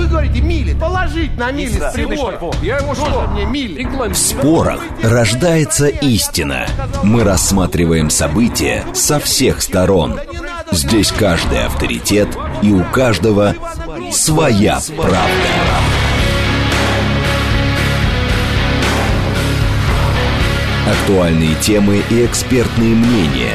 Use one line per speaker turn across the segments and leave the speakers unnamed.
вы говорите мили. Положить на мили с прибора.
Я ему что?
мне мили?
В спорах рождается истина. Мы рассматриваем события со всех сторон. Здесь каждый авторитет, и у каждого своя правда. Актуальные темы и экспертные мнения,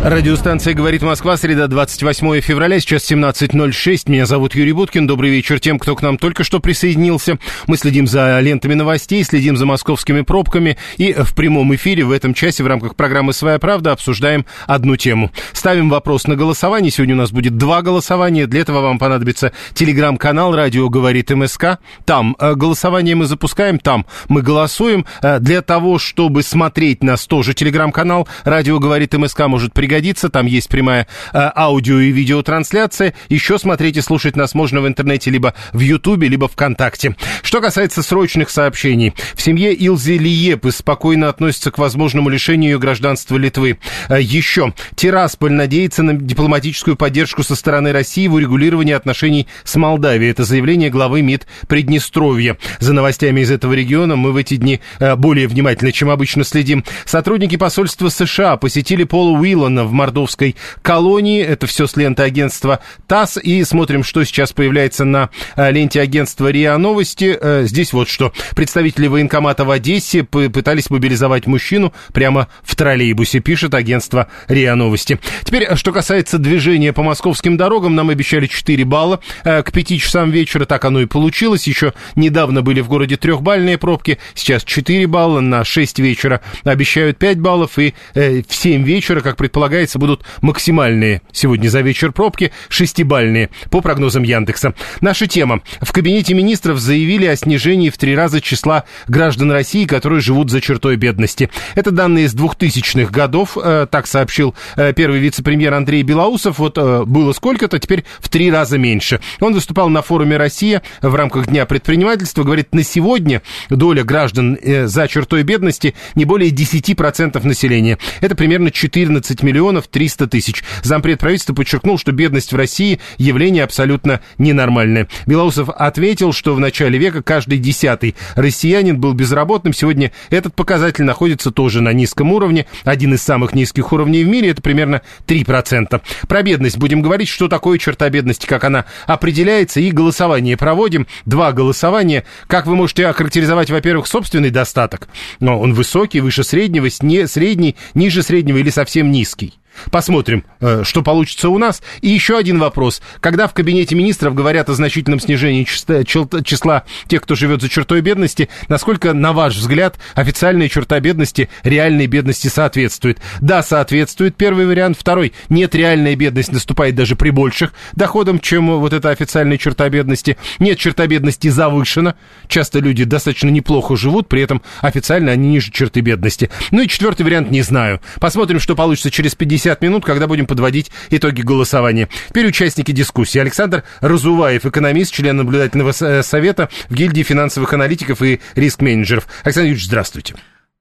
Радиостанция «Говорит Москва», среда, 28 февраля, сейчас 17.06. Меня зовут Юрий Буткин. Добрый вечер тем, кто к нам только что присоединился. Мы следим за лентами новостей, следим за московскими пробками и в прямом эфире в этом часе в рамках программы «Своя правда» обсуждаем одну тему. Ставим вопрос на голосование. Сегодня у нас будет два голосования. Для этого вам понадобится телеграм-канал «Радио говорит МСК». Там э, голосование мы запускаем, там мы голосуем. Э, для того, чтобы смотреть нас тоже телеграм-канал «Радио говорит МСК» может пригодиться пригодится. Там есть прямая э, аудио и видеотрансляция. Еще смотреть и слушать нас можно в интернете либо в Ютубе, либо ВКонтакте. Что касается срочных сообщений. В семье Илзи Лиепы спокойно относятся к возможному лишению ее гражданства Литвы. Э, еще. Тирасполь надеется на дипломатическую поддержку со стороны России в урегулировании отношений с Молдавией. Это заявление главы МИД Приднестровья. За новостями из этого региона мы в эти дни э, более внимательно, чем обычно следим. Сотрудники посольства США посетили Пола Уиллана в мордовской колонии. Это все с ленты агентства ТАСС. И смотрим, что сейчас появляется на э, ленте агентства РИА Новости. Э, здесь вот что. Представители военкомата в Одессе пытались мобилизовать мужчину прямо в троллейбусе, пишет агентство РИА Новости. Теперь, э, что касается движения по московским дорогам, нам обещали 4 балла к 5 часам вечера. Так оно и получилось. Еще недавно были в городе трехбальные пробки. Сейчас 4 балла на 6 вечера. Обещают 5 баллов. И в 7 вечера, как предполагается, предполагается, будут максимальные сегодня за вечер пробки, шестибальные, по прогнозам Яндекса. Наша тема. В Кабинете министров заявили о снижении в три раза числа граждан России, которые живут за чертой бедности. Это данные из 2000-х годов, э, так сообщил э, первый вице-премьер Андрей Белоусов. Вот э, было сколько-то, теперь в три раза меньше. Он выступал на форуме «Россия» в рамках Дня предпринимательства. Говорит, на сегодня доля граждан за чертой бедности не более 10% населения. Это примерно 14 миллионов миллионов 300 тысяч. Зампред правительства подчеркнул, что бедность в России явление абсолютно ненормальное. Белоусов ответил, что в начале века каждый десятый россиянин был безработным. Сегодня этот показатель находится тоже на низком уровне. Один из самых низких уровней в мире, это примерно 3%. Про бедность будем говорить, что такое черта бедности, как она определяется, и голосование проводим. Два голосования. Как вы можете охарактеризовать, во-первых, собственный достаток? Но он высокий, выше среднего, средний, ниже среднего или совсем низкий? Посмотрим, э, что получится у нас. И еще один вопрос. Когда в кабинете министров говорят о значительном снижении числа тех, кто живет за чертой бедности, насколько, на ваш взгляд, официальная черта бедности реальной бедности соответствует? Да, соответствует, первый вариант. Второй, нет, реальная бедность наступает даже при больших доходах, чем вот эта официальная черта бедности. Нет, черта бедности завышена. Часто люди достаточно неплохо живут, при этом официально они ниже черты бедности. Ну и четвертый вариант не знаю. Посмотрим, что получится через 50 50 минут, когда будем подводить итоги голосования. Теперь участники дискуссии. Александр Разуваев, экономист, член наблюдательного э, совета в гильдии финансовых аналитиков и риск-менеджеров. Александр Юрьевич, здравствуйте.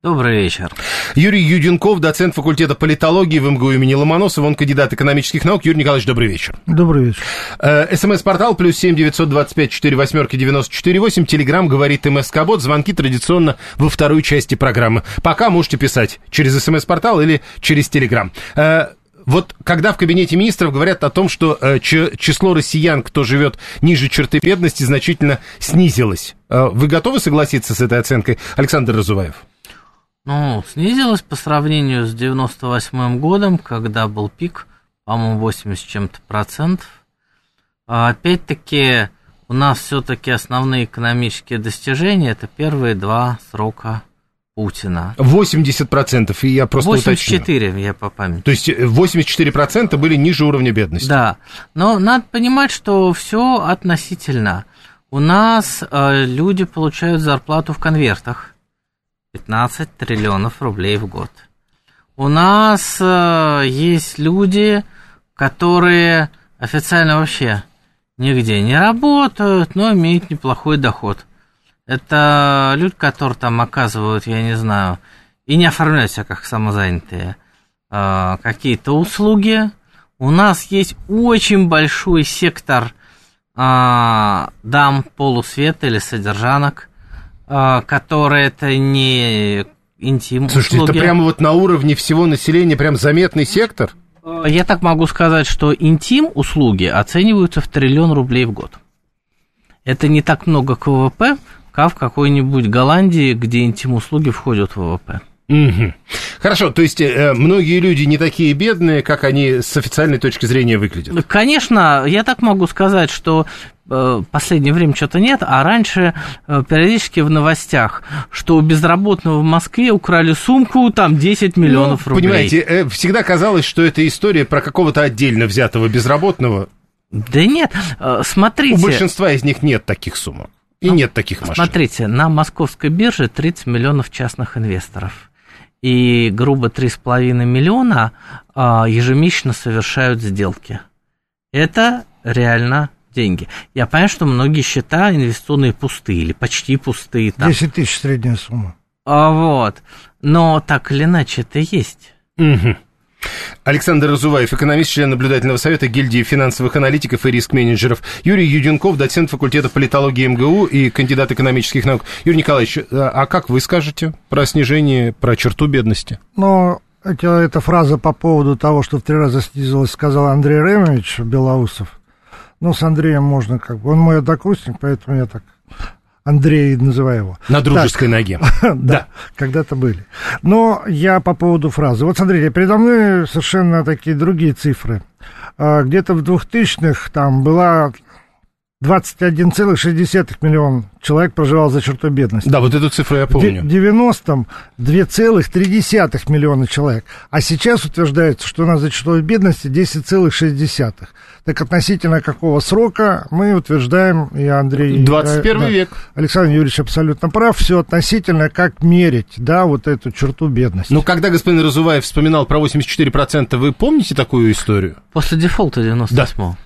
Добрый вечер.
Юрий Юденков, доцент факультета политологии в МГУ имени Ломоносова, он кандидат экономических наук. Юрий Николаевич, добрый вечер.
Добрый вечер.
Э, СМС-портал плюс семь девятьсот двадцать пять четыре восьмерки девяносто четыре восемь. Телеграмм говорит МСК Бот. Звонки традиционно во второй части программы. Пока можете писать через СМС-портал или через Телеграм. Э, вот когда в кабинете министров говорят о том, что э, число россиян, кто живет ниже черты бедности, значительно снизилось, э, вы готовы согласиться с этой оценкой, Александр Разуваев?
Ну, снизилось по сравнению с 98 годом, когда был пик, по-моему, 80 чем-то процентов. А опять-таки, у нас все-таки основные экономические достижения это первые два срока Путина.
80%, и я просто
84,
уточню.
я по памяти.
То есть 84% были ниже уровня бедности.
Да, но надо понимать, что все относительно. У нас э, люди получают зарплату в конвертах. 15 триллионов рублей в год. У нас э, есть люди, которые официально вообще нигде не работают, но имеют неплохой доход. Это люди, которые там оказывают, я не знаю, и не оформляют себя как самозанятые, э, какие-то услуги. У нас есть очень большой сектор э, дам полусвета или содержанок, которые это не интим
Слушайте,
услуги.
это прямо вот на уровне всего населения прям заметный сектор?
Э, Я так могу сказать, что интим услуги оцениваются в триллион рублей в год. Это не так много к ВВП, как в какой-нибудь Голландии, где интим услуги входят в ВВП.
Мгм. Хорошо, то есть э, многие люди не такие бедные, как они с официальной точки зрения выглядят.
Конечно, я так могу сказать, что в последнее время что-то нет, а раньше э, периодически в новостях, что у безработного в Москве украли сумку, там 10 миллионов
Ну,
рублей.
Понимаете, э, всегда казалось, что это история про какого-то отдельно взятого безработного.
Да нет, э, смотрите.
У большинства из них нет таких сумок. И
Ну,
нет таких машин.
Смотрите, на московской бирже 30 миллионов частных инвесторов. И грубо 3,5 миллиона а, ежемесячно совершают сделки. Это реально деньги. Я понимаю, что многие счета инвестиционные пустые или почти пустые. Там.
10 тысяч средняя сумма.
А, вот. Но так или иначе это есть.
Мгм. Александр Разуваев, экономист, член наблюдательного совета гильдии финансовых аналитиков и риск-менеджеров. Юрий Юденков, доцент факультета политологии МГУ и кандидат экономических наук. Юрий Николаевич, а а как вы скажете про снижение, про черту бедности?
Но это, эта фраза по поводу того, что в три раза снизилась, сказал Андрей Ремович Белоусов. Ну, с Андреем можно как бы... Он мой однокурсник, поэтому я так Андрей называю его.
На дружеской ноге.
Да, когда-то были. Но я по поводу фразы. Вот смотрите, передо мной совершенно такие другие цифры. А, Где-то в 2000-х там была 21,6 миллион человек проживал за чертой бедности.
Да, вот эту цифру я
В
помню.
90-м 2,3 миллиона человек. А сейчас утверждается, что у нас за чертой бедности 10,6. Так относительно какого срока мы утверждаем, и Андрей...
21
э, да,
век.
Александр Юрьевич абсолютно прав. Все относительно, как мерить, да, вот эту черту бедности.
Ну, когда господин Разуваев вспоминал про 84%, вы помните такую историю?
После дефолта 98-го.
М,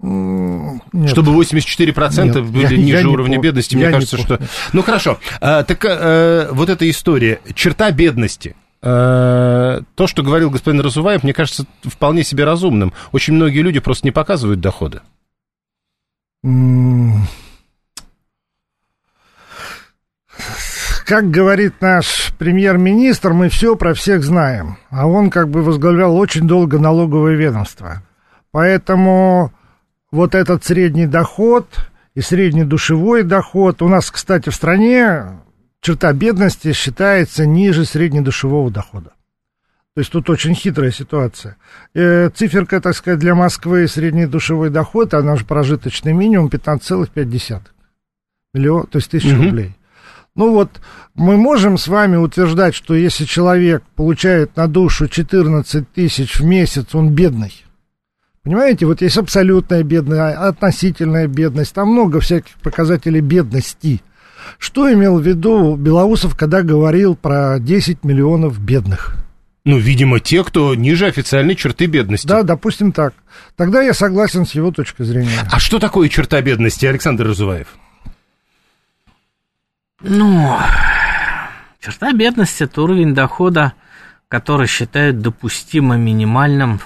нет.
Чтобы 84%
Нет,
были
я-
ниже
я не
уровня
пом-
бедности,
я
мне
не
кажется, что...
помню.
Ну, хорошо. А, так э, вот эта история, черта бедности, э, то, что говорил господин Разуваев, мне кажется вполне себе разумным. Очень многие люди просто не показывают доходы.
Как говорит наш премьер-министр, мы все про всех знаем. А он как бы возглавлял очень долго налоговое ведомство. Поэтому вот этот средний доход и средний душевой доход, у нас, кстати, в стране черта бедности считается ниже среднедушевого дохода. То есть тут очень хитрая ситуация. Э, циферка, так сказать, для Москвы средний душевой доход, она же прожиточный минимум 15,5 миллион, то есть тысяч
Мгм.
рублей. Ну вот, мы можем с вами утверждать, что если человек получает на душу 14 тысяч в месяц, он бедный. Понимаете, вот есть абсолютная бедность, относительная бедность, там много всяких показателей бедности. Что имел в виду Белоусов, когда говорил про 10 миллионов бедных?
Ну, видимо, те, кто ниже официальной черты бедности.
Да, допустим так. Тогда я согласен с его точкой зрения.
А что такое черта бедности, Александр Разуваев?
Ну, черта бедности – это уровень дохода, который считают допустимо минимальным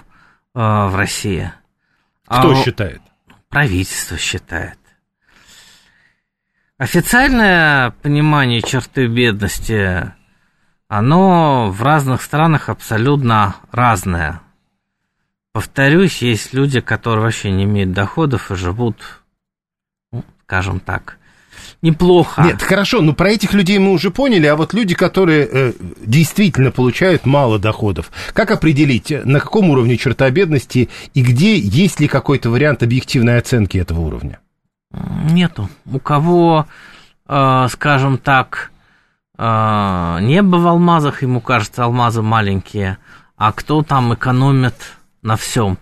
э, в России.
Кто
А,
считает?
Правительство считает. Официальное понимание черты бедности, оно в разных странах абсолютно разное. Повторюсь, есть люди, которые вообще не имеют доходов и живут, ну, скажем так, неплохо.
Нет, хорошо, ну про этих людей мы уже поняли, а вот люди, которые э, действительно получают мало доходов, как определить, э, на каком уровне черта бедности и где есть ли какой-то вариант объективной оценки этого уровня?
Нету. У кого, э, скажем так, э, небо в алмазах, ему кажется, алмазы маленькие, а кто там экономит на всем.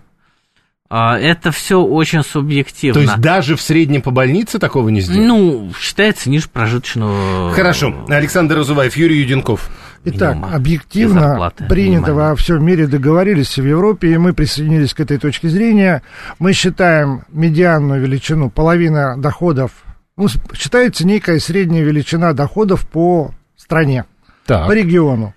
Э, это все очень субъективно.
То есть даже в среднем по больнице такого не сделать?
Ну, считается ниже прожиточного...
Хорошо, Александр Разуваев, Юрий Юденков.
Итак,
минимума и
объективно
зарплаты
принято
минимальные.
во всем мире, договорились в Европе, и мы присоединились к этой точке зрения. Мы считаем медианную величину половина доходов ну, считается некая средняя величина доходов по стране,
Так.
по региону.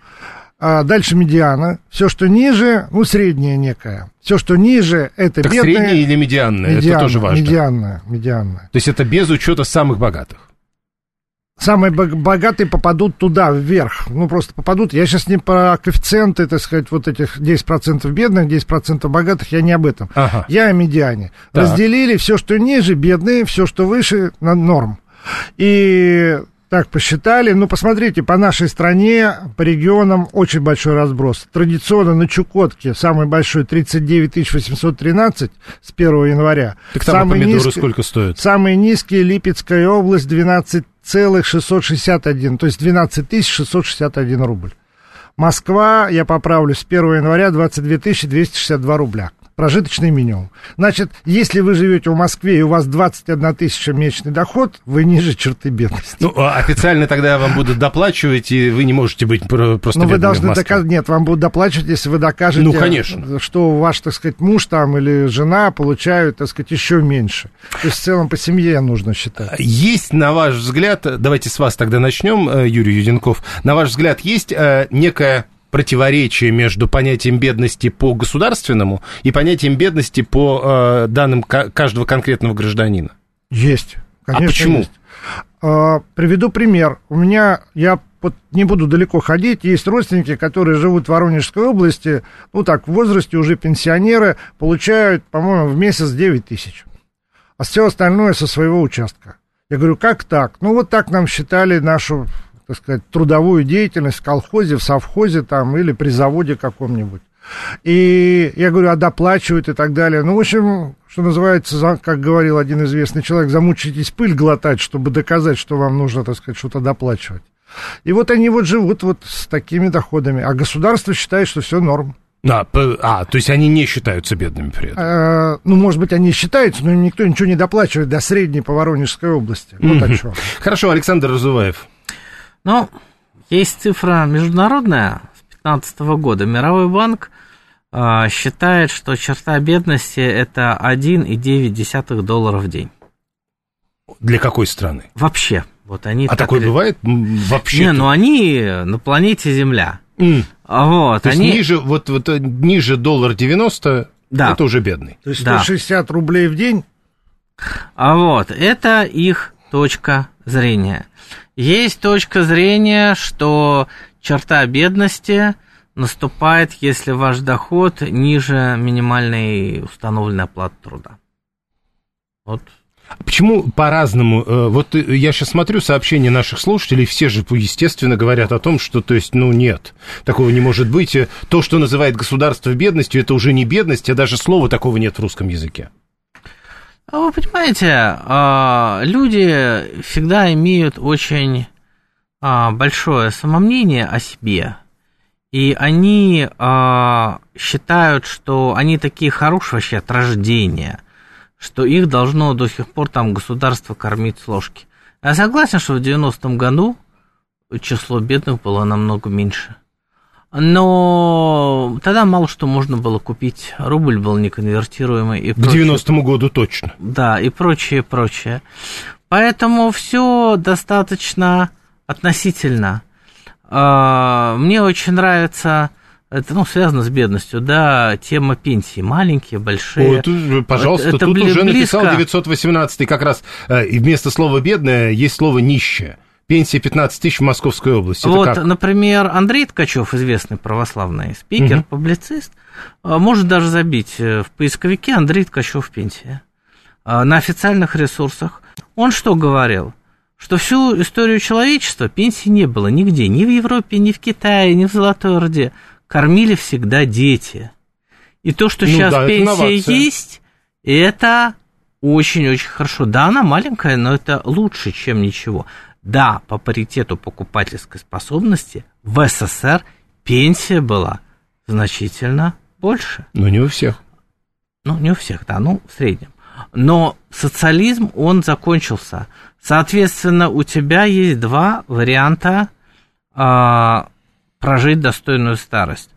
А дальше медиана. Все, что ниже, ну, средняя некая. Все, что ниже, это
Так
бедные.
средняя или медианная?
медиана,
это тоже важно.
Медианная, медианная.
То есть это без учета самых богатых.
Самые бог- богатые попадут туда, вверх. Ну, просто попадут. Я сейчас не про коэффициенты, так сказать, вот этих 10% бедных, 10% богатых, я не об этом.
Ага.
Я о медиане.
Так.
Разделили все, что ниже, бедные, все, что выше, на норм. И так посчитали. Ну, посмотрите, по нашей стране, по регионам очень большой разброс. Традиционно на Чукотке самый большой 39 813 с 1 января.
Так там
Самый
помидоры
низкий-
сколько стоят?
Самые низкие Липецкая область 12,661, то есть 12 661 рубль. Москва, я поправлю, с 1 января 22 262 рубля. Прожиточный минимум. Значит, если вы живете в Москве и у вас 21 тысяча месячный доход, вы ниже черты бедности.
Ну, а официально тогда вам будут доплачивать, и вы не можете быть про- просто
Но Ну, вы должны доказать, нет, вам будут доплачивать, если вы докажете,
Ну, конечно.
что ваш, так сказать, муж там или жена получают, так сказать, еще меньше. То есть в целом по семье нужно считать.
Есть, на ваш взгляд, давайте с вас тогда начнем, э, Юрий Юденков, на ваш взгляд, есть э, некое противоречие между понятием бедности по государственному и понятием бедности по э, данным ка- каждого конкретного гражданина?
Есть. Конечно,
почему?
есть. А, приведу пример. У меня, я вот не буду далеко ходить, есть родственники, которые живут в Воронежской области, ну так, в возрасте уже пенсионеры, получают, по-моему, в месяц 9 тысяч. А все остальное со своего участка. Я говорю, как так? Ну, вот так нам считали нашу, так сказать, трудовую деятельность в колхозе, в совхозе там или при заводе каком-нибудь. И я говорю, а доплачивают и так далее. Ну, в общем, что называется, как говорил один известный человек, замучитесь пыль глотать, чтобы доказать, что вам нужно, так сказать, что-то доплачивать. И вот они вот живут вот с такими доходами. А государство считает, что все норм.
А, а, то есть они не считаются бедными при этом.
Э, ну, может быть, они считаются, но им никто ничего не доплачивает до средней по Воронежской области. Вот о чем.
Хорошо, Александр Разуваев.
Ну, есть цифра международная с 2015 года. Мировой банк а, считает, что черта бедности это 1,9 доллара в день.
Для какой страны?
Вообще. Вот они
А
так
такое
ре-
бывает вообще?
Не, ну они на планете Земля. А Вот,
То есть
они...
ниже, вот, вот, э, ниже доллар 90,
Да.
это уже бедный.
То есть
Да.
160 рублей в день.
А вот, это их точка зрения. Есть точка зрения, что черта бедности наступает, если ваш доход ниже минимальной установленной оплаты труда. Вот.
Почему по-разному? Э, Вот э, я сейчас смотрю сообщения наших слушателей, все же, естественно, говорят о том, что, то есть, ну, нет, такого не может быть. Э, То, что называет государство бедностью, это уже не бедность, а даже слова такого нет в русском языке.
А вы понимаете, а, люди всегда имеют очень а, большое самомнение о себе. И они а, считают, что они такие хорошие вообще от рождения, что их должно до сих пор там государство кормить с ложки. Я согласен, что в 90-м году число бедных было намного меньше. Но тогда мало что можно было купить. Рубль был неконвертируемый. И
К
прочее.
90-му году точно.
Да, и прочее, прочее. Поэтому все достаточно относительно. А, Мне очень нравится, это ну, связано с бедностью, да, тема пенсии. Маленькие, большие.
Тут, пожалуйста,
Это
тут
бли-
уже написал
близко.
918 как раз, э, и вместо слова «бедная» есть слово «нищая». Пенсия 15 тысяч в Московской области. Это
Вот,
как?
например, Андрей Ткачев, известный православный спикер,
Мгм.
публицист, а, может даже забить э, в поисковике Андрей Ткачев пенсия а, на официальных ресурсах. Он что говорил? Что всю историю человечества пенсии не было нигде, ни в Европе, ни в Китае, ни в Золотой Орде. Кормили всегда дети. И то, что
Ну
сейчас
да,
пенсия
инновация.
есть, это очень-очень хорошо. Да, она маленькая, но это лучше, чем ничего. Да, по паритету покупательской способности в СССР пенсия была значительно больше.
Ну, не у всех.
Ну, не у всех, да, ну, в среднем. Но социализм, он закончился. Соответственно, у тебя есть два варианта а, прожить достойную старость.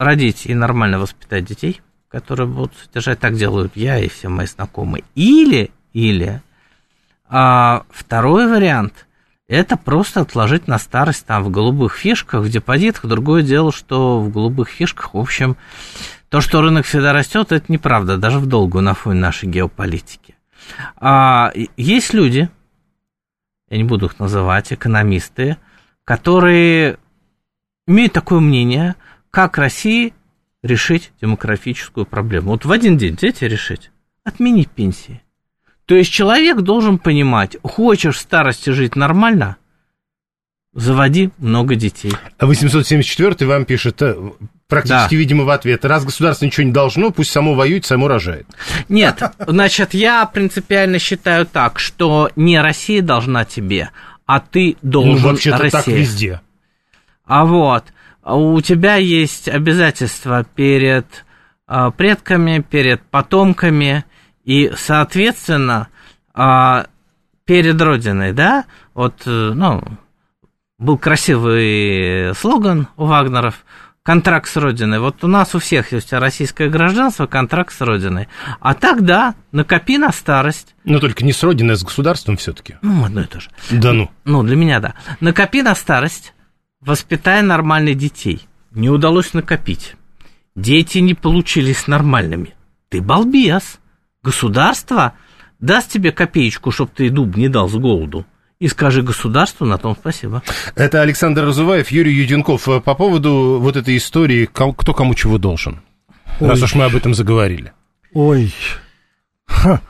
Родить и нормально воспитать детей, которые будут содержать, так делают я и все мои знакомые. Или, или А второй вариант – это просто отложить на старость там в голубых фишках, в депозитах. Другое дело, что в голубых фишках, в общем, то, что рынок всегда растет, это неправда, даже в долгую на фоне нашей геополитики. А, есть люди, я не буду их называть, экономисты, которые имеют такое мнение, как России решить демографическую проблему. Вот в один день взять решить. Отменить пенсии. То есть человек должен понимать, хочешь в старости жить нормально, заводи много детей.
А 874 вам пишет, э, практически, да. видимо, в ответ, раз государство ничего не должно, пусть само воюет, само рожает.
Нет, значит, я принципиально считаю так, что не Россия должна тебе, а ты должен ну,
вообще-то Россия. так везде.
А вот, у тебя есть обязательства перед а, предками, перед потомками, и, соответственно, а, перед Родиной, да, вот, э, ну, был красивый слоган у Вагнеров контракт с Родиной. Вот у нас у всех есть российское гражданство, контракт с Родиной. А так, да, накопи на старость.
Но только не с Родиной, а с государством все-таки.
Ну, одно и то же.
Да ну.
Ну, для меня, да. Накопи на старость, воспитая нормальных детей. Не удалось накопить. Дети не получились нормальными. Ты балбес. Государство даст тебе копеечку, чтобы ты дуб не дал с голоду и скажи государству на том спасибо.
Это Александр Разуваев, Юрий Юденков. По поводу вот этой истории, кто кому чего должен, Ой. раз уж мы об этом заговорили.
Ой, Ха.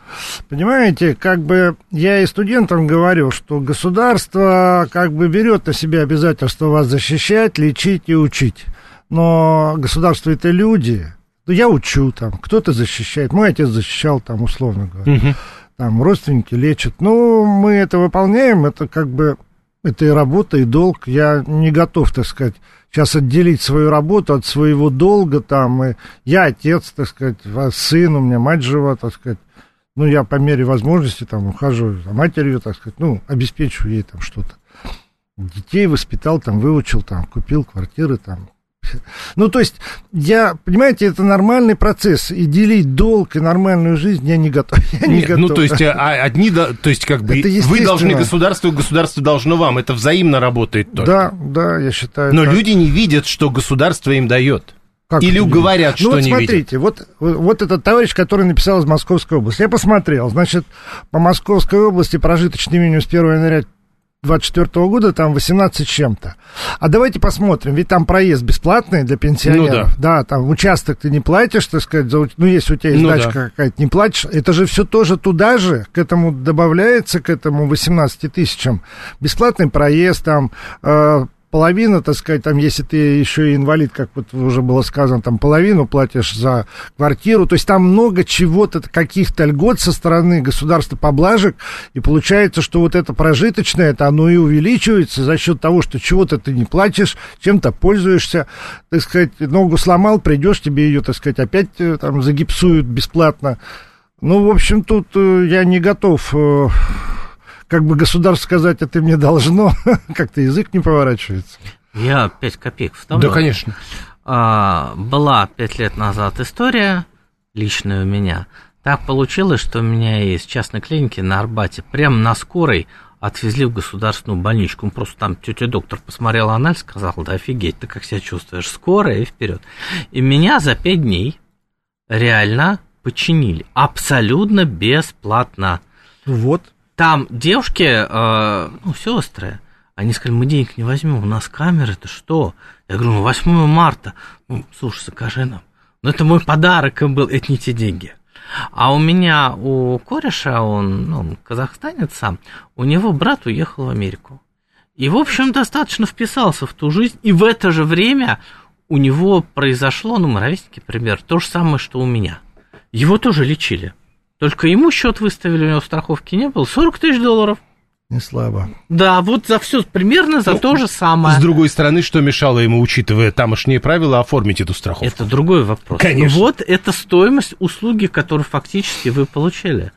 Понимаете, как бы я и студентам говорю, что государство как бы берет на себя обязательство вас защищать, лечить и учить. Но государство это люди. Ну, я учу там, кто-то защищает. Мой отец защищал там, условно говоря. Угу там родственники лечат. Ну, мы это выполняем, это как бы, это и работа, и долг. Я не готов, так сказать, сейчас отделить свою работу от своего долга там. И я отец, так сказать, сын, у меня мать жива, так сказать. Ну, я по мере возможности там ухожу за матерью, так сказать, ну, обеспечиваю ей там что-то. Детей воспитал, там, выучил, там, купил квартиры, там, ну, то есть, я, понимаете, это нормальный процесс, и делить долг и нормальную жизнь я не готов. Я не
Нет, готов. Ну, то есть, а, а одни, то есть, как бы, вы должны государству, государство должно вам, это взаимно работает только.
Да, да, я считаю.
Но так. люди не видят, что государство им дает. Как Или говорят, ну, что
вот
не
смотрите,
видят.
Вот, вот этот товарищ, который написал из Московской области. Я посмотрел, значит, по Московской области прожиточный минимум с 1 января 24 года там 18 чем-то. А давайте посмотрим, ведь там проезд бесплатный для пенсионеров. Ну, да. да, там участок ты не платишь, так сказать, за, ну, если у тебя есть ну, дачка да. какая-то, не платишь. Это же все тоже туда же, к этому добавляется, к этому 18 тысячам. Бесплатный проезд, там, э, половина, так сказать, там, если ты еще и инвалид, как вот уже было сказано, там половину платишь за квартиру, то есть там много чего-то, каких-то льгот со стороны государства поблажек, и получается, что вот это прожиточное, это оно и увеличивается за счет того, что чего-то ты не платишь, чем-то пользуешься, так сказать, ногу сломал, придешь, тебе ее, так сказать, опять э, там загипсуют бесплатно. Ну, в общем, тут э, я не готов э, как бы государство сказать, это мне должно, как-то язык не поворачивается.
Я 5 копеек вставлю.
Да, конечно.
А, была 5 лет назад история, личная у меня. Так получилось, что у меня из частной клиники на Арбате прямо на скорой отвезли в государственную больничку. Просто там тетя доктор посмотрела анализ, сказала, да офигеть, ты как себя чувствуешь, скорая и вперед. И меня за 5 дней реально починили. Абсолютно бесплатно.
Вот
там девушки, э, ну, сестры, они сказали, мы денег не возьмем, у нас камеры, это что? Я говорю, ну, 8 марта. Ну, слушай, закажи нам. Ну, это мой подарок им был, это не те деньги. А у меня, у кореша, он, ну, казахстанец сам, у него брат уехал в Америку. И, в общем, достаточно вписался в ту жизнь, и в это же время у него произошло, ну, мы ровесники, пример, то же самое, что у меня. Его тоже лечили. Только ему счет выставили, у него страховки не было. 40 тысяч долларов.
Не слабо.
Да, вот за все, примерно за ну, то же самое.
С другой стороны, что мешало ему, учитывая тамошние правила, оформить эту страховку?
Это другой вопрос.
Конечно.
Вот это стоимость услуги, которую фактически вы получили.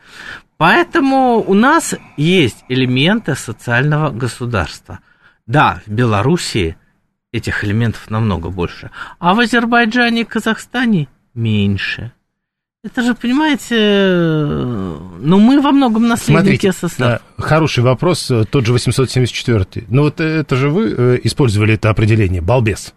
Поэтому у нас есть элементы социального государства. Да, в Белоруссии этих элементов намного больше, а в Азербайджане и Казахстане меньше. Это же, понимаете, ну мы во многом наследники
Смотрите,
СССР.
хороший вопрос, э, тот же 874. Ну вот это же вы э, использовали это определение, балбес.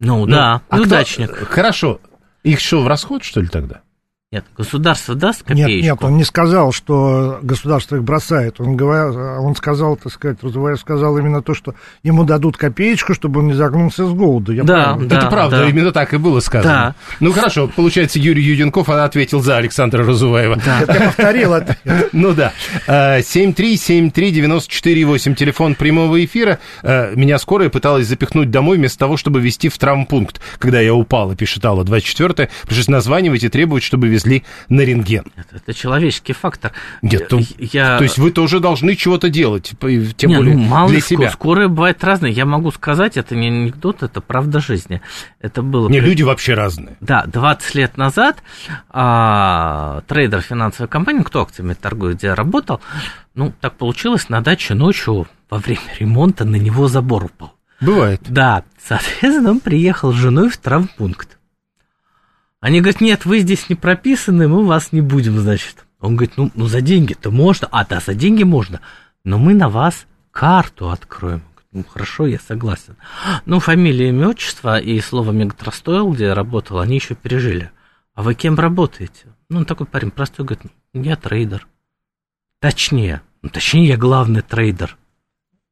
Ну,
Ну,
да,
а кто-
неудачник.
Хорошо. Их что, в расход, что ли, тогда?
Нет, государство даст
Нет,
копеечку.
нет, он не сказал, что государство их бросает. Он, говорил, он сказал, так сказать, Розуваев сказал именно то, что ему дадут копеечку, чтобы он не загнулся с голоду. Я
Да, да.
это правда, именно так и было сказано.
Да.
Ну хорошо, получается, Юрий Юденков ответил за Александра Разуваева.
Да.
Я повторил это.
Ну да. А, 7373948, телефон прямого эфира. А, Меня скорая пыталась запихнуть домой вместо того, чтобы везти в травмпункт. Когда я упала, пишет Алла 24 пришлось названивать и требовать, чтобы везли на рентген.
Это, это человеческий фактор.
Нет, то,
я...
то есть вы тоже должны чего-то делать, тем
Не,
более
ну, мало
для
ли,
себя.
Скорые бывают разные. Я могу сказать, это не анекдот, это правда жизни. Это было...
Не,
при-
люди вообще разные.
Да, 20 лет назад а, трейдер финансовой компании, кто акциями торгует, где я работал, ну, так получилось, на даче ночью во время ремонта на него забор упал.
Бывает.
Да, соответственно, он приехал с женой в травмпункт. Они говорят, нет, вы здесь не прописаны, мы вас не будем, значит. Он говорит, ну, ну за деньги-то можно. А, да, за деньги можно. Но мы на вас карту откроем. Ну, хорошо, я согласен. Ну, фамилия, имя, отчество и слово Мегатрастойл, где я работал, они еще пережили. А вы кем работаете? Ну, такой парень простой, говорит, «Ну, я трейдер. Точнее, ну, точнее, я главный трейдер.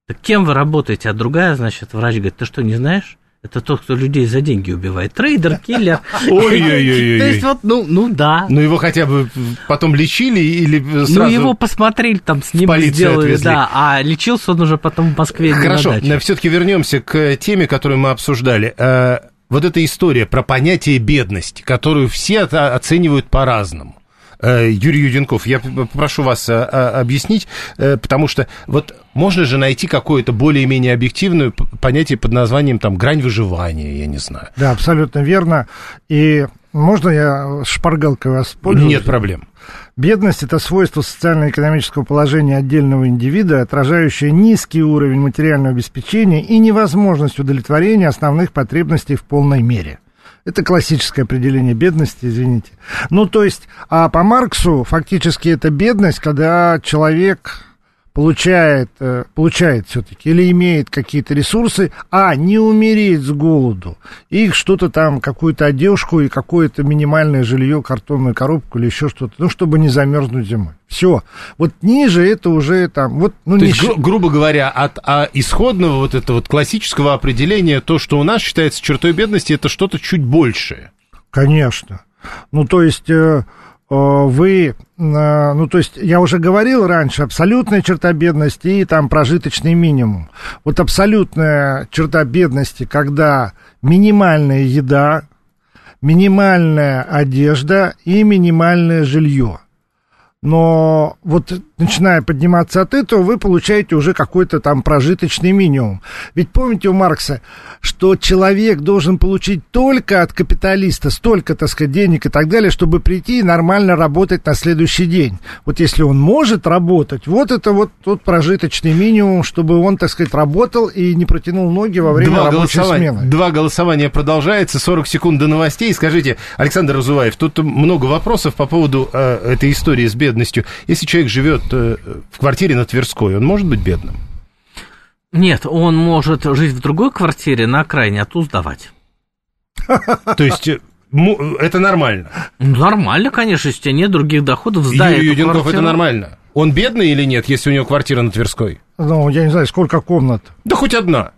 Так кем вы работаете? А другая, значит, врач говорит, ты что, не знаешь? Это тот, кто людей за деньги убивает. Трейдер, киллер.
Ой-ой-ой-ой.
То есть вот, ну, ну да.
Ну, его хотя бы потом лечили или сразу...
Ну, его посмотрели, там с ним сделали,
отвезли.
да, а лечился он уже потом в Москве.
Хорошо,
даче.
все-таки вернемся к теме, которую мы обсуждали. Э, Вот эта история про понятие бедности, которую все оценивают по-разному. Э, Юрий Юденков, я п- попрошу вас э, э, объяснить, э, потому что вот можно же найти какое-то более-менее объективное понятие под названием там грань выживания, я не знаю.
Да, абсолютно верно. И можно я шпаргалкой воспользуюсь?
Нет проблем.
Бедность – это свойство социально-экономического положения отдельного индивида, отражающее низкий уровень материального обеспечения и невозможность удовлетворения основных потребностей в полной мере. Это классическое определение бедности, извините. Ну, то есть, а по Марксу фактически это бедность, когда человек получает, э, получает все-таки или имеет какие-то ресурсы, а не умереть с голоду. Их что-то там, какую-то одежку и какое-то минимальное жилье, картонную коробку или еще что-то, ну, чтобы не замерзнуть зимой. Все. Вот ниже это уже там, вот, ну,
То
не
есть, гру- грубо говоря, от а, исходного вот этого вот классического определения, то, что у нас считается чертой бедности, это что-то чуть большее.
Конечно. Ну, то есть, э, вы, э, ну, то есть, я уже говорил раньше, абсолютная черта бедности и там прожиточный минимум. Вот абсолютная черта бедности, когда минимальная еда, минимальная одежда и минимальное жилье. Но вот начиная подниматься от этого, вы получаете уже какой-то там прожиточный минимум. Ведь помните у Маркса, что человек должен получить только от капиталиста столько, так сказать, денег и так далее, чтобы прийти и нормально работать на следующий день. Вот если он может работать, вот это вот тот прожиточный минимум, чтобы он, так сказать, работал и не протянул ноги во время
Два
рабочей
голосования,
смены.
два голосования продолжается, 40 секунд до новостей. Скажите, Александр Разуваев, тут много вопросов по поводу э, этой истории с бедностью. Если человек живет э, в квартире на Тверской, он может быть бедным?
Нет, он может жить в другой квартире на окраине, а ту сдавать.
То есть э, му- это нормально?
Ну, нормально, конечно, если у тебя нет других доходов, сдай
Юрий
эту
Юденков, это нормально? Он бедный или нет, если у него квартира на Тверской?
Ну, я не знаю, сколько комнат.
Да хоть одна.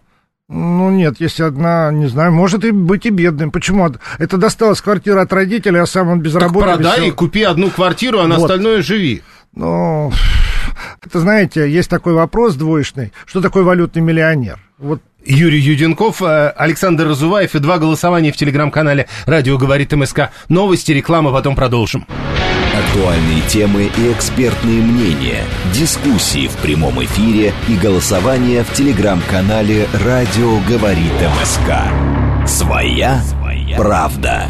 Ну, нет, если одна, не знаю, может и быть и бедным. Почему? Это досталась квартира от родителей, а сам он без
Так
работы.
продай и купи одну квартиру, а на
Вот.
остальное живи.
Ну, это, знаете, есть такой вопрос двоечный. Что такое валютный миллионер? Вот
Юрий Юденков, э, Александр Разуваев и два голосования в телеграм-канале «Радио говорит МСК». Новости, реклама, потом продолжим.
Актуальные темы и экспертные мнения, дискуссии в прямом эфире и голосование в телеграм-канале «Радио говорит МСК». Своя правда.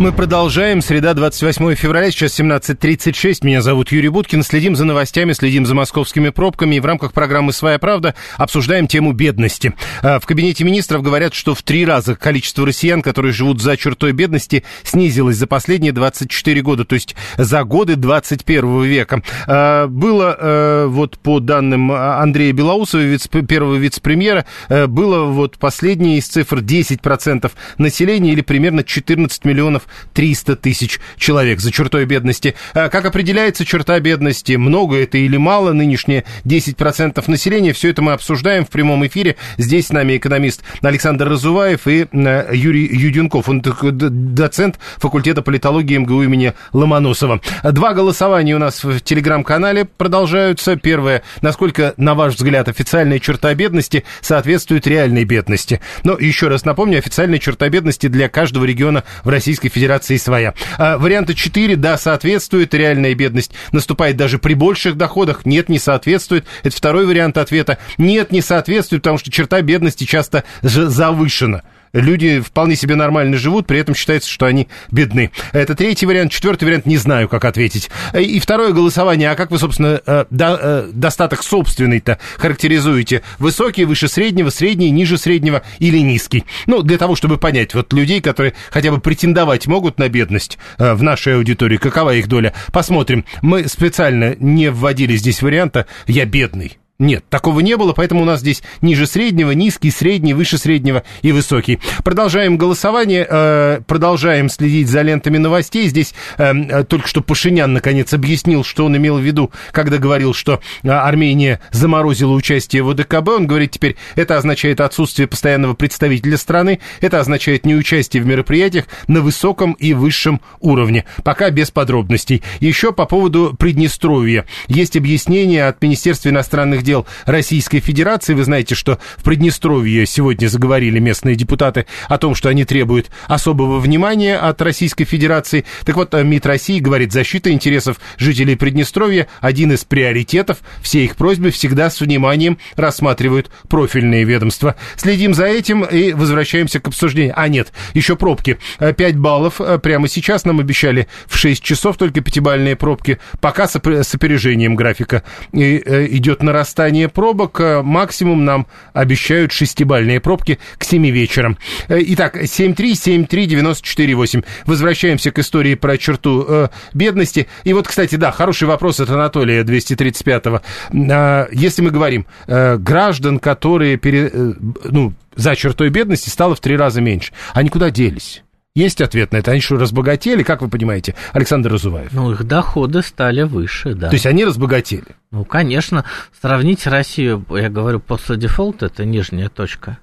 Мы продолжаем. Среда, 28 февраля, сейчас 17.36. Меня зовут Юрий Буткин. Следим за новостями, следим за московскими пробками. И в рамках программы «Своя правда» обсуждаем тему бедности. А, в Кабинете министров говорят, что в три раза количество россиян, которые живут за чертой бедности, снизилось за последние 24 года, то есть за годы 21 века. А, было, э, вот по данным Андрея Белоусова, первого вице-премьера, э, было вот последние из цифр 10% населения или примерно 14 миллионов 300 тысяч человек за чертой бедности. А как определяется черта бедности? Много это или мало? Нынешние 10% населения. Все это мы обсуждаем в прямом эфире. Здесь с нами экономист Александр Разуваев и э, Юрий Юденков. Он доцент факультета политологии МГУ имени Ломоносова. Два голосования у нас в телеграм-канале продолжаются. Первое. Насколько, на ваш взгляд, официальная черта бедности соответствует реальной бедности? Но еще раз напомню, официальная черта бедности для каждого региона в Российской Федерации своя. А, варианта 4, да, соответствует, реальная бедность наступает даже при больших доходах, нет, не соответствует. Это второй вариант ответа. Нет, не соответствует, потому что черта бедности часто завышена люди вполне себе нормально живут, при этом считается, что они бедны. Это третий вариант. Четвертый вариант не знаю, как ответить. И второе голосование. А как вы, собственно, э, э, достаток собственный-то характеризуете? Высокий, выше среднего, средний, ниже среднего или низкий? Ну, для того, чтобы понять, вот людей, которые хотя бы претендовать могут на бедность э, в нашей аудитории, какова их доля? Посмотрим. Мы специально не вводили здесь варианта «я бедный». Нет, такого не было, поэтому у нас здесь ниже среднего, низкий, средний, выше среднего и высокий. Продолжаем голосование, э, продолжаем следить за лентами новостей. Здесь э, э, только что Пашинян наконец объяснил, что он имел в виду, когда говорил, что Армения заморозила участие в ОДКБ. Он говорит теперь, это означает отсутствие постоянного представителя страны, это означает неучастие в мероприятиях на высоком и высшем уровне. Пока без подробностей. Еще по поводу Приднестровья. Есть объяснение от Министерства иностранных дел Российской Федерации. Вы знаете, что в Приднестровье сегодня заговорили местные депутаты о том, что они требуют особого внимания от Российской Федерации. Так вот, МИД России говорит, защита интересов жителей Приднестровья один из приоритетов. Все их просьбы всегда с вниманием рассматривают профильные ведомства. Следим за этим и возвращаемся к обсуждению. А, нет, еще пробки. 5 баллов прямо сейчас нам обещали в 6 часов только пятибальные пробки. Пока с опережением графика э, идет нарастание нарастание пробок. Э, максимум нам обещают шестибальные пробки к 7 вечера. Э, итак, 7373948. Возвращаемся к истории про черту э, бедности. И вот, кстати, да, хороший вопрос от Анатолия 235-го. Э, если мы говорим, э, граждан, которые пере, э, ну, за чертой бедности стало в три раза меньше, они куда делись? Есть ответ на это? Они что, разбогатели? Как вы понимаете, Александр Разуваев?
Ну, их доходы стали выше, да.
То есть они разбогатели?
Ну, конечно. Сравнить Россию, я говорю, после дефолта, это нижняя точка.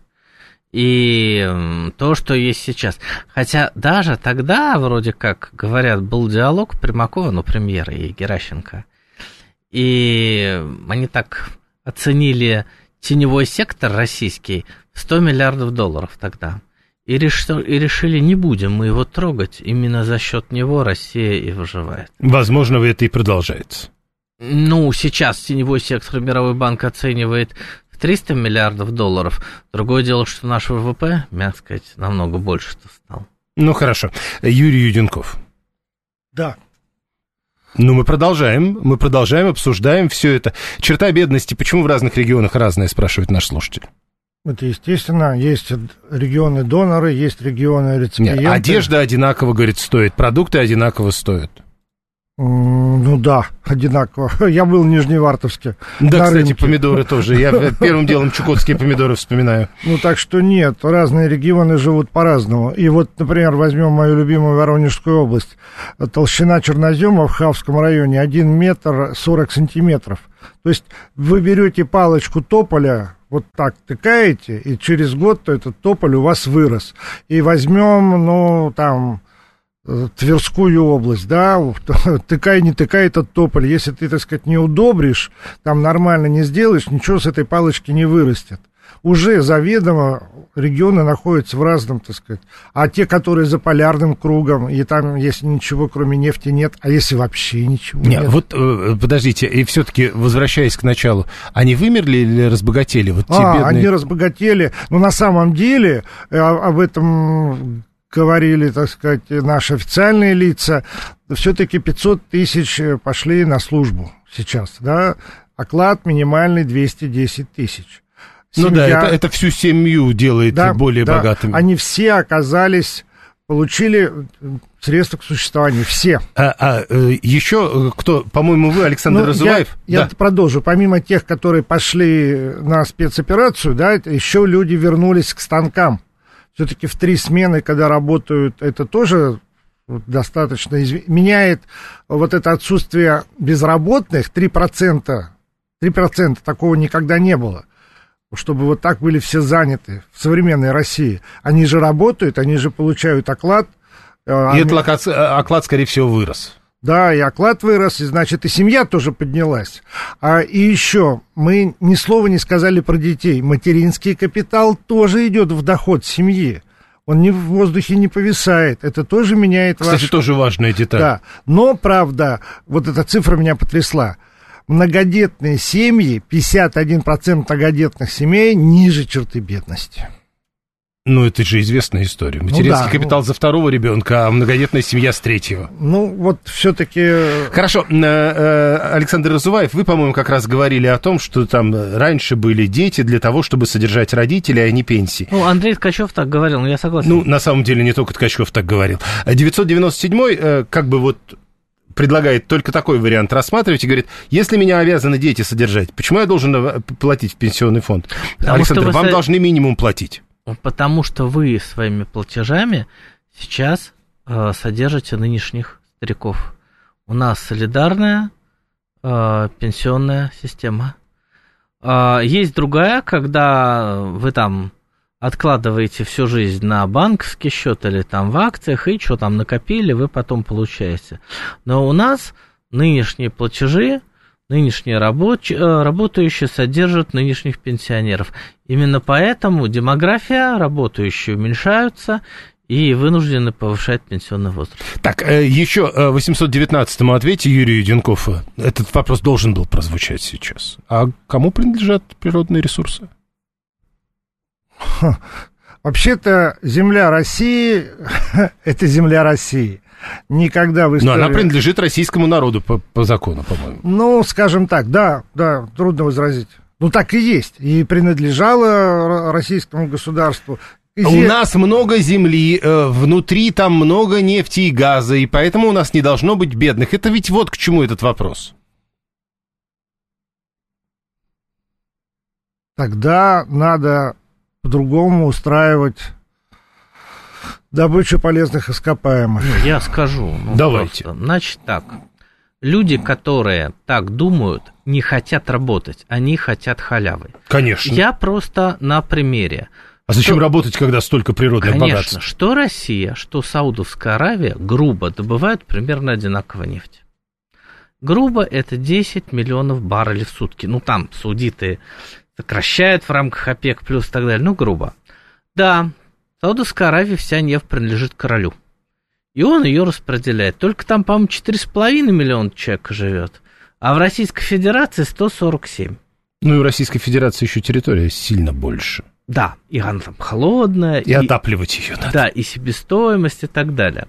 И то, что есть сейчас. Хотя даже тогда, вроде как, говорят, был диалог Примакова, ну, премьера и Геращенко. И они так оценили теневой сектор российский в 100 миллиардов долларов тогда. И, реш... и решили, не будем мы его трогать, именно за счет него Россия и выживает.
Возможно, это и продолжается.
Ну, сейчас теневой сектор Мировой банк оценивает в 300 миллиардов долларов. Другое дело, что наш ВВП, мягко сказать, намного больше стал.
Ну, хорошо. Юрий Юденков.
Да.
Ну, мы продолжаем, мы продолжаем, обсуждаем все это. Черта бедности, почему в разных регионах разная, спрашивает наш слушатель.
Это естественно. Есть регионы-доноры, есть регионы-реципиенты.
Нет, одежда одинаково, говорит, стоит, продукты одинаково стоят.
Ну да, одинаково. Я был в Нижневартовске.
Да, кстати, рынке. помидоры тоже. Я первым делом чукотские помидоры вспоминаю.
Ну так что нет, разные регионы живут по-разному. И вот, например, возьмем мою любимую Воронежскую область. Толщина чернозема в Хавском районе 1 метр 40 сантиметров. То есть вы берете палочку тополя, вот так тыкаете, и через год этот тополь у вас вырос. И возьмем, ну, там, э, Тверскую область, да, тыкай, не тыкай этот тополь, если ты, так сказать, не удобришь, там нормально не сделаешь, ничего с этой палочки не вырастет уже заведомо регионы находятся в разном, так сказать. А те, которые за полярным кругом, и там, если ничего кроме нефти нет, а если вообще ничего нет.
нет. Вот, э, подождите, и все-таки, возвращаясь к началу, они вымерли или разбогатели? Вот
а, бедные... они разбогатели. Но на самом деле, э, об этом говорили, так сказать, наши официальные лица, все-таки 500 тысяч пошли на службу сейчас, да, оклад минимальный 210 тысяч.
Семья, ну да, это, это всю семью делает да, более да, богатыми.
Они все оказались, получили средства к существованию, все.
А, а э, еще кто, по-моему, вы, Александр ну, Разуваев?
Я, да. я продолжу. Помимо тех, которые пошли на спецоперацию, да, еще люди вернулись к станкам. Все-таки в три смены, когда работают, это тоже достаточно изв... меняет вот это отсутствие безработных 3%. 3% такого никогда не было чтобы вот так были все заняты в современной России. Они же работают, они же получают оклад.
Э, и этот э, оклад, скорее всего, вырос.
Да, и оклад вырос, и значит, и семья тоже поднялась. А, и еще, мы ни слова не сказали про детей. Материнский капитал тоже идет в доход семьи. Он не в воздухе не повисает. Это тоже меняет
Кстати, ваш... тоже важная деталь.
Да. Но, правда, вот эта цифра меня потрясла многодетные семьи, 51% многодетных семей ниже черты бедности.
Ну, это же известная история. Материнский ну, да, капитал ну, за второго ребенка, а многодетная семья с третьего.
Ну, вот все-таки...
Хорошо. Э, э, Александр Разуваев, вы, по-моему, как раз говорили о том, что там раньше были дети для того, чтобы содержать родителей, а не пенсии.
Ну, Андрей Ткачев так говорил, но я согласен.
Ну, на самом деле, не только Ткачев так говорил. 997-й, э, как бы вот предлагает только такой вариант рассматривать и говорит, если меня обязаны дети содержать, почему я должен э, платить в пенсионный фонд? Потому Александр, вам со... должны минимум платить.
Потому что вы своими платежами сейчас э, содержите нынешних стариков. У нас солидарная э, пенсионная система. Э, есть другая, когда вы там откладываете всю жизнь на банковский счет или там в акциях, и что там накопили, вы потом получаете. Но у нас нынешние платежи, нынешние рабоч... Э, работающие содержат нынешних пенсионеров. Именно поэтому демография работающие уменьшаются, и вынуждены повышать пенсионный возраст.
Так, э, еще 819-му э, ответьте, Юрию Юденков. Этот вопрос должен был прозвучать сейчас. А кому принадлежат природные ресурсы?
Вообще-то земля России – это земля России. Никогда в истории...
Но она принадлежит российскому народу по, по закону, по-моему.
Ну, скажем так, да, да, трудно возразить. Ну, так и есть. И принадлежала российскому государству.
И у нас много земли, э, внутри там много нефти и газа, и поэтому у нас не должно быть бедных. Это ведь вот к чему этот вопрос.
Тогда надо по-другому устраивать добычу полезных ископаемых.
Ну, я скажу.
Ну, Давайте.
Просто. Значит так. Люди, которые так думают, не хотят работать, они хотят халявы.
Конечно.
Я просто на примере.
А зачем что, работать, когда столько природных
конечно,
богатств?
Конечно, что Россия, что Саудовская Аравия грубо добывают примерно одинаково нефть. Грубо это 10 миллионов баррелей в сутки. Ну, там саудиты сокращает в рамках ОПЕК плюс и так далее, ну, грубо. Да, Саудовская Аравия вся нефть принадлежит королю. И он ее распределяет. Только там, по-моему, 4,5 миллиона человек живет. А в Российской Федерации 147.
Ну и в Российской Федерации еще территория сильно больше.
Да, и она там холодная.
И, и отапливать ее надо.
Да, и себестоимость и так далее.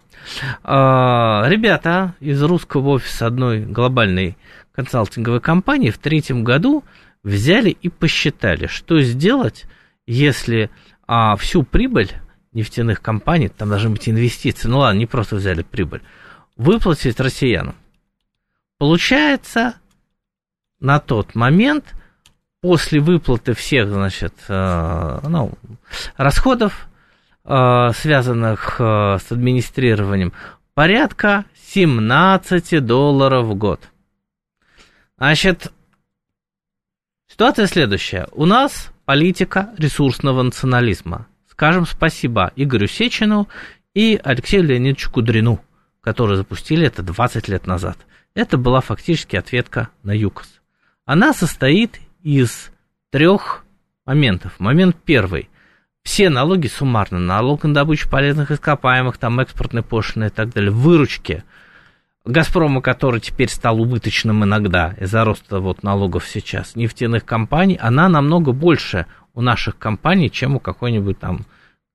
А, ребята из русского офиса одной глобальной консалтинговой компании в третьем году взяли и посчитали, что сделать, если а, всю прибыль нефтяных компаний, там должны быть инвестиции, ну ладно, не просто взяли прибыль, выплатить россиянам. Получается, на тот момент, после выплаты всех, значит, э, ну, расходов, э, связанных э, с администрированием, порядка 17 долларов в год. Значит, Ситуация следующая. У нас политика ресурсного национализма. Скажем спасибо Игорю Сечину и Алексею Леонидовичу Кудрину, которые запустили это 20 лет назад. Это была фактически ответка на ЮКОС. Она состоит из трех моментов. Момент первый. Все налоги суммарно, налог на добычу полезных ископаемых, там экспортные пошлины и так далее, выручки – Газпрома, который теперь стал убыточным иногда из-за роста вот налогов сейчас, нефтяных компаний, она намного больше у наших компаний, чем у какой-нибудь там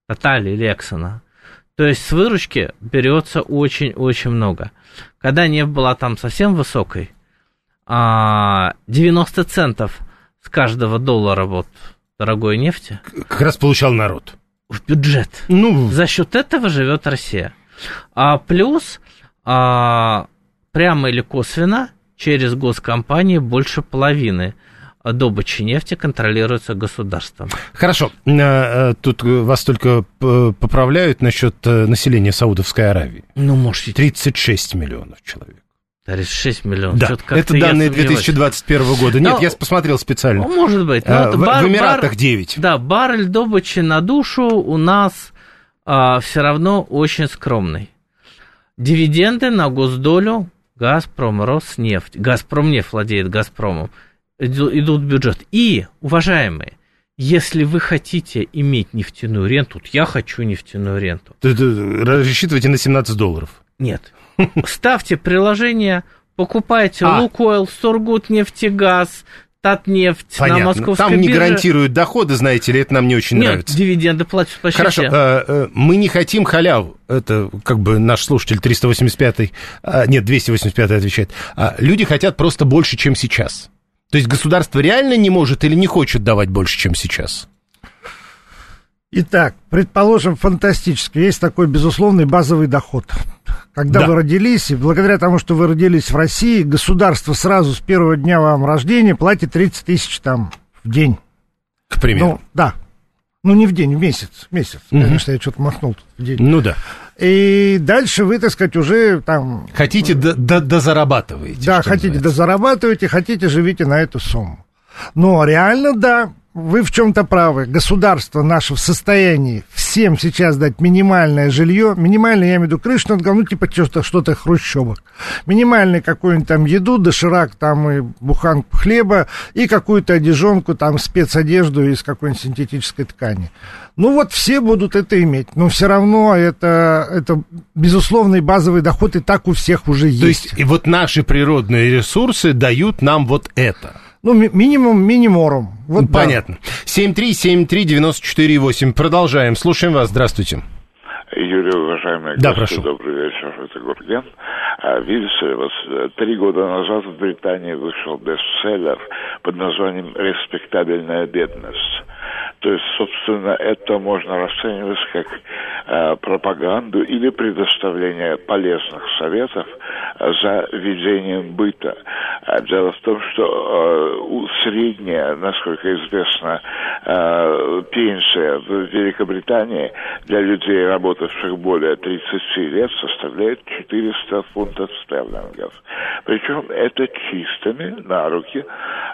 Тотали или Эксона. То есть с выручки берется очень-очень много. Когда нефть была там совсем высокой, 90 а, центов с каждого доллара вот дорогой нефти.
Как раз получал народ.
В бюджет. Ну. За счет этого живет Россия. А плюс а, прямо или косвенно через госкомпании больше половины добычи нефти контролируется государством.
Хорошо. Э, э, тут вас только поправляют насчет э, населения Саудовской Аравии.
Ну, можете.
36 миллионов человек.
36 миллионов.
Да, это данные 2021 года. Нет, Но, я посмотрел специально.
Ну, может быть.
А, в, бар, в Эмиратах 9.
Да, баррель добычи на душу у нас а, все равно очень скромный. Дивиденды на госдолю Газпром, Роснефть. Газпромнефть владеет Газпромом идут в бюджет. И, уважаемые, если вы хотите иметь нефтяную ренту, вот я хочу нефтяную ренту.
Рассчитывайте на 17 долларов.
Нет. Ставьте приложение, покупайте а. Лукойл, Сургут, нефтегаз, Татнефть
Понятно. на московской Там не бирже. гарантируют доходы, знаете ли, это нам не очень
Нет,
нравится.
дивиденды платят почти
Хорошо,
все.
Э, э, мы не хотим халяву. Это как бы наш слушатель 385-й, э, нет, 285-й отвечает. А люди хотят просто больше, чем сейчас. То есть государство реально не может или не хочет давать больше, чем сейчас?
Итак, предположим, фантастически, есть такой безусловный базовый доход. Когда да. вы родились, и благодаря тому, что вы родились в России, государство сразу с первого дня вам рождения платит 30 тысяч там в день.
К примеру.
Ну, да. Ну, не в день, в месяц. В месяц. Угу. Конечно, я что-то махнул тут в день.
Ну да.
И дальше вы, так сказать, уже там...
Хотите, дозарабатываете.
Да, хотите, дозарабатываете, хотите, живите на эту сумму. Но реально, да, вы в чем-то правы. Государство наше в состоянии всем сейчас дать минимальное жилье. Минимальное, я имею в виду крышу над головой, ну, типа что-то, что-то хрущевок. Минимальный какую-нибудь там еду, доширак там и буханку хлеба, и какую-то одежонку, там спецодежду из какой-нибудь синтетической ткани. Ну вот все будут это иметь, но все равно это, это безусловный базовый доход и так у всех уже есть.
То есть и вот наши природные ресурсы дают нам вот это.
Ну, ми- минимум миниморум. Вот
Понятно. Да. 7373948. Продолжаем. Слушаем вас. Здравствуйте.
Юрий, уважаемый
да,
гости,
прошу.
добрый вечер, это Гурген. А, видите, вот э, три года назад в Британии вышел бестселлер под названием «Респектабельная бедность». То есть, собственно, это можно расценивать как э, пропаганду или предоставление полезных советов э, за ведением быта. А дело в том, что э, средняя, насколько известно, э, пенсия в Великобритании для людей, работавших более 30 лет, составляет 400 фунтов стерлингов. Причем это чистыми на руки,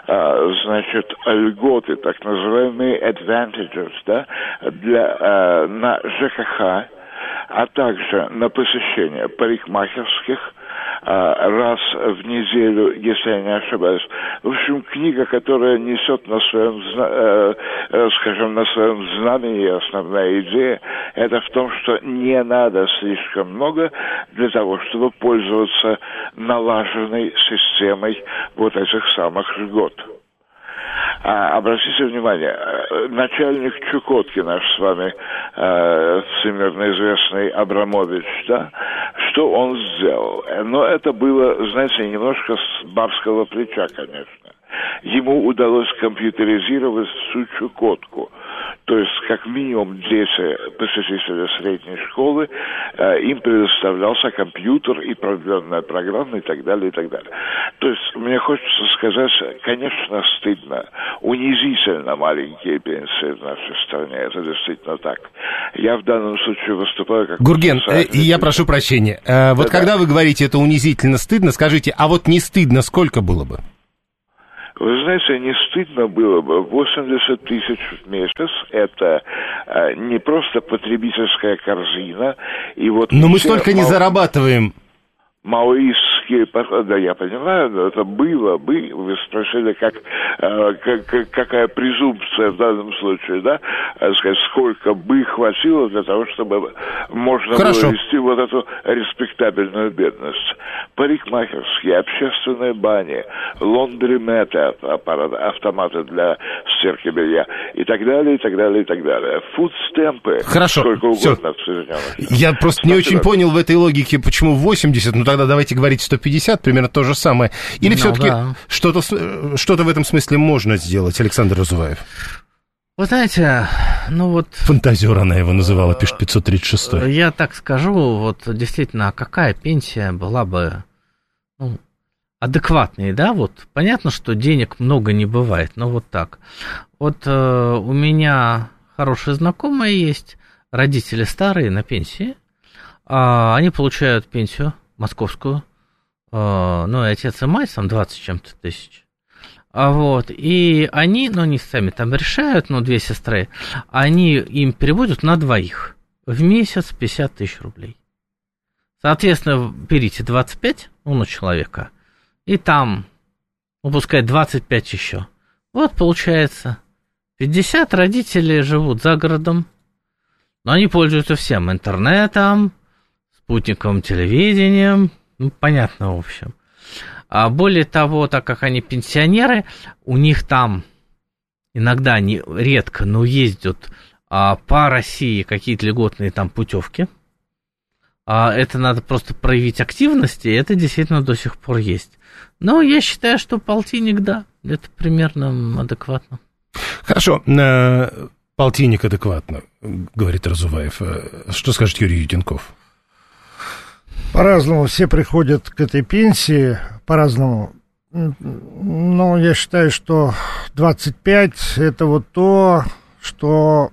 э, значит, льготы, так называемые advantages, да, для, э, на ЖКХ, а также на посещение парикмахерских, а, раз в неделю, если я не ошибаюсь. В общем, книга, которая несет на своем, э, э, скажем, на своем знамени основная идея, это в том, что не надо слишком много для того, чтобы пользоваться налаженной системой вот этих самых льгот. А, обратите внимание, э, начальник Чукотки наш с вами, э, всемирно известный Абрамович, да, что он сделал? Но это было, знаете, немножко с барского плеча, конечно. Ему удалось компьютеризировать всю Чукотку – то есть, как минимум, дети, посетители средней школы, э, им предоставлялся компьютер и продленная программа и так далее, и так далее. То есть, мне хочется сказать, конечно, стыдно, унизительно маленькие пенсии в нашей стране. Это действительно так. Я в данном случае выступаю как...
Гурген, э, я прошу прощения. Э, вот да, когда вы говорите, это унизительно, стыдно, скажите, а вот не стыдно сколько было бы?
Вы знаете, не стыдно было бы. 80 тысяч в месяц – это а, не просто потребительская корзина. И вот
Но мы столько мал... не зарабатываем.
Маоистские российские... Да, я понимаю, но это было бы. Вы спросили, как, э, как, какая презумпция в данном случае, да? Э, сказать, сколько бы хватило для того, чтобы можно Хорошо. было вести вот эту респектабельную бедность. Парикмахерские, общественные бани, лондриметы, автоматы для стирки белья и так далее, и так далее, и так далее. Фудстемпы.
Хорошо. Сколько угодно
Все.
Я просто Спасибо. не очень понял в этой логике, почему 80, ну тогда давайте говорить 150, примерно то же самое. Или ну, все-таки да. что-то что в этом смысле можно сделать, Александр Разуваев?
Вы знаете, ну вот...
Фантазер она его называла, пишет 536.
Я так скажу, вот действительно, какая пенсия была бы ну, адекватной, да, вот понятно, что денег много не бывает, но вот так. Вот э, у меня хорошая знакомая есть, родители старые на пенсии, а они получают пенсию московскую, э, ну и отец и мать, там 20 чем-то тысяч. А вот, и они, ну, они сами там решают, ну, две сестры, они им переводят на двоих в месяц 50 тысяч рублей. Соответственно, берите 25, ну, на человека, и там, ну, пускай 25 еще. Вот, получается, 50 родителей живут за городом, но они пользуются всем интернетом, спутниковым телевидением, ну, понятно, в общем. А более того, так как они пенсионеры, у них там иногда, не, редко, но ездят а, по России какие-то льготные там путевки. А, это надо просто проявить активность, и это действительно до сих пор есть. Но я считаю, что полтинник, да, это примерно адекватно.
Хорошо, э, полтинник адекватно, говорит Разуваев. Э, что скажет Юрий Ютенков?
По-разному все приходят к этой пенсии, по-разному. Но я считаю, что 25 это вот то, что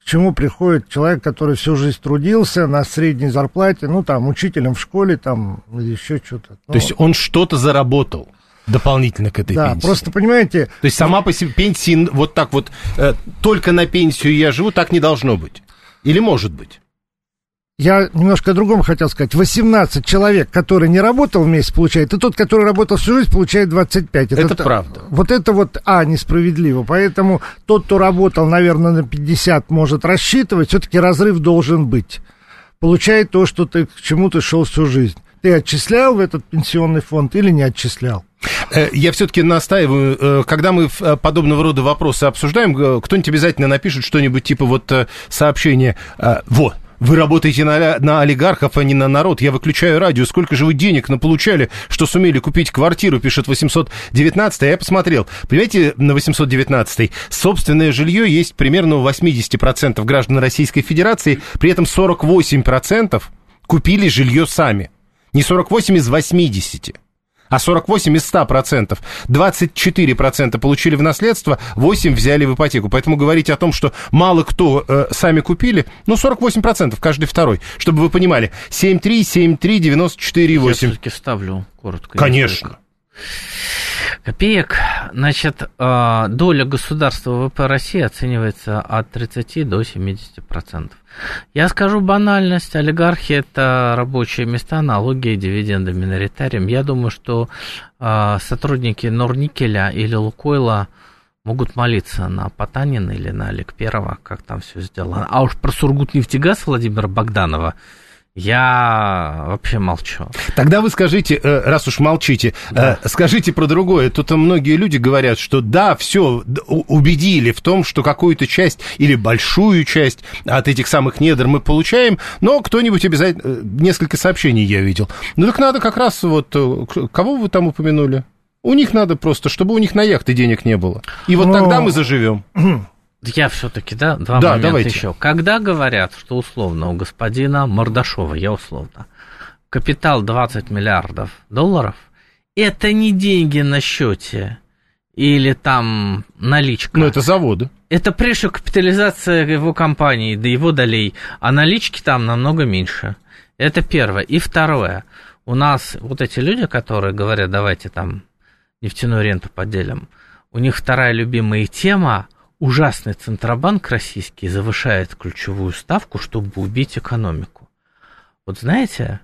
к чему приходит человек, который всю жизнь трудился на средней зарплате, ну, там, учителем в школе, там, или еще что-то.
Ну, то есть он что-то заработал? дополнительно к этой
да,
пенсии.
просто понимаете...
То есть сама по себе пенсии, вот так вот, э, только на пенсию я живу, так не должно быть? Или может быть?
Я немножко о другом хотел сказать. 18 человек, который не работал в месяц, получает, и тот, который работал всю жизнь, получает 25.
Это, это правда.
Вот это вот, а, несправедливо. Поэтому тот, кто работал, наверное, на 50, может рассчитывать, все-таки разрыв должен быть. Получает то, что ты к чему ты шел всю жизнь. Ты отчислял в этот пенсионный фонд или не отчислял?
Э, я все-таки настаиваю, э, когда мы э, подобного рода вопросы обсуждаем, кто-нибудь обязательно напишет что-нибудь типа вот сообщение «Вот, вы работаете на, на олигархов, а не на народ. Я выключаю радио. Сколько же вы денег наполучали, что сумели купить квартиру, пишет 819 Я посмотрел. Понимаете, на 819 собственное жилье есть примерно у 80% граждан Российской Федерации. При этом 48% купили жилье сами. Не 48 из 80 а 48 из 100 процентов. 24 процента получили в наследство, 8 взяли в ипотеку. Поэтому говорить о том, что мало кто э, сами купили, ну, 48 процентов, каждый второй. Чтобы вы понимали, 7,3, 7,3, 94,8. Я
все-таки ставлю коротко.
Конечно.
Копеек. Значит, э, доля государства ВВП России оценивается от 30 до 70 процентов. Я скажу банальность. Олигархи – это рабочие места, налоги, дивиденды миноритариям. Я думаю, что э, сотрудники Норникеля или Лукойла могут молиться на Потанина или на Олег Первого, как там все сделано. А уж про Сургутнефтегаз Владимира Богданова – я вообще молчу.
Тогда вы скажите, э, раз уж молчите, э, да. скажите про другое. Тут многие люди говорят, что да, все, убедили в том, что какую-то часть или большую часть от этих самых недр мы получаем, но кто-нибудь обязательно... Э, несколько сообщений я видел. Ну так надо как раз вот... Кого вы там упомянули? У них надо просто, чтобы у них на яхты денег не было. И вот но... тогда мы заживем.
Я все-таки, да, два да, момента давайте. еще. Когда говорят, что условно у господина Мордашова, я условно, капитал 20 миллиардов долларов, это не деньги на счете или там наличка.
Ну, это заводы.
Это прежде всего капитализация его компании, до его долей, а налички там намного меньше. Это первое. И второе. У нас вот эти люди, которые говорят, давайте там нефтяную ренту поделим, у них вторая любимая тема – ужасный Центробанк российский завышает ключевую ставку, чтобы убить экономику. Вот знаете,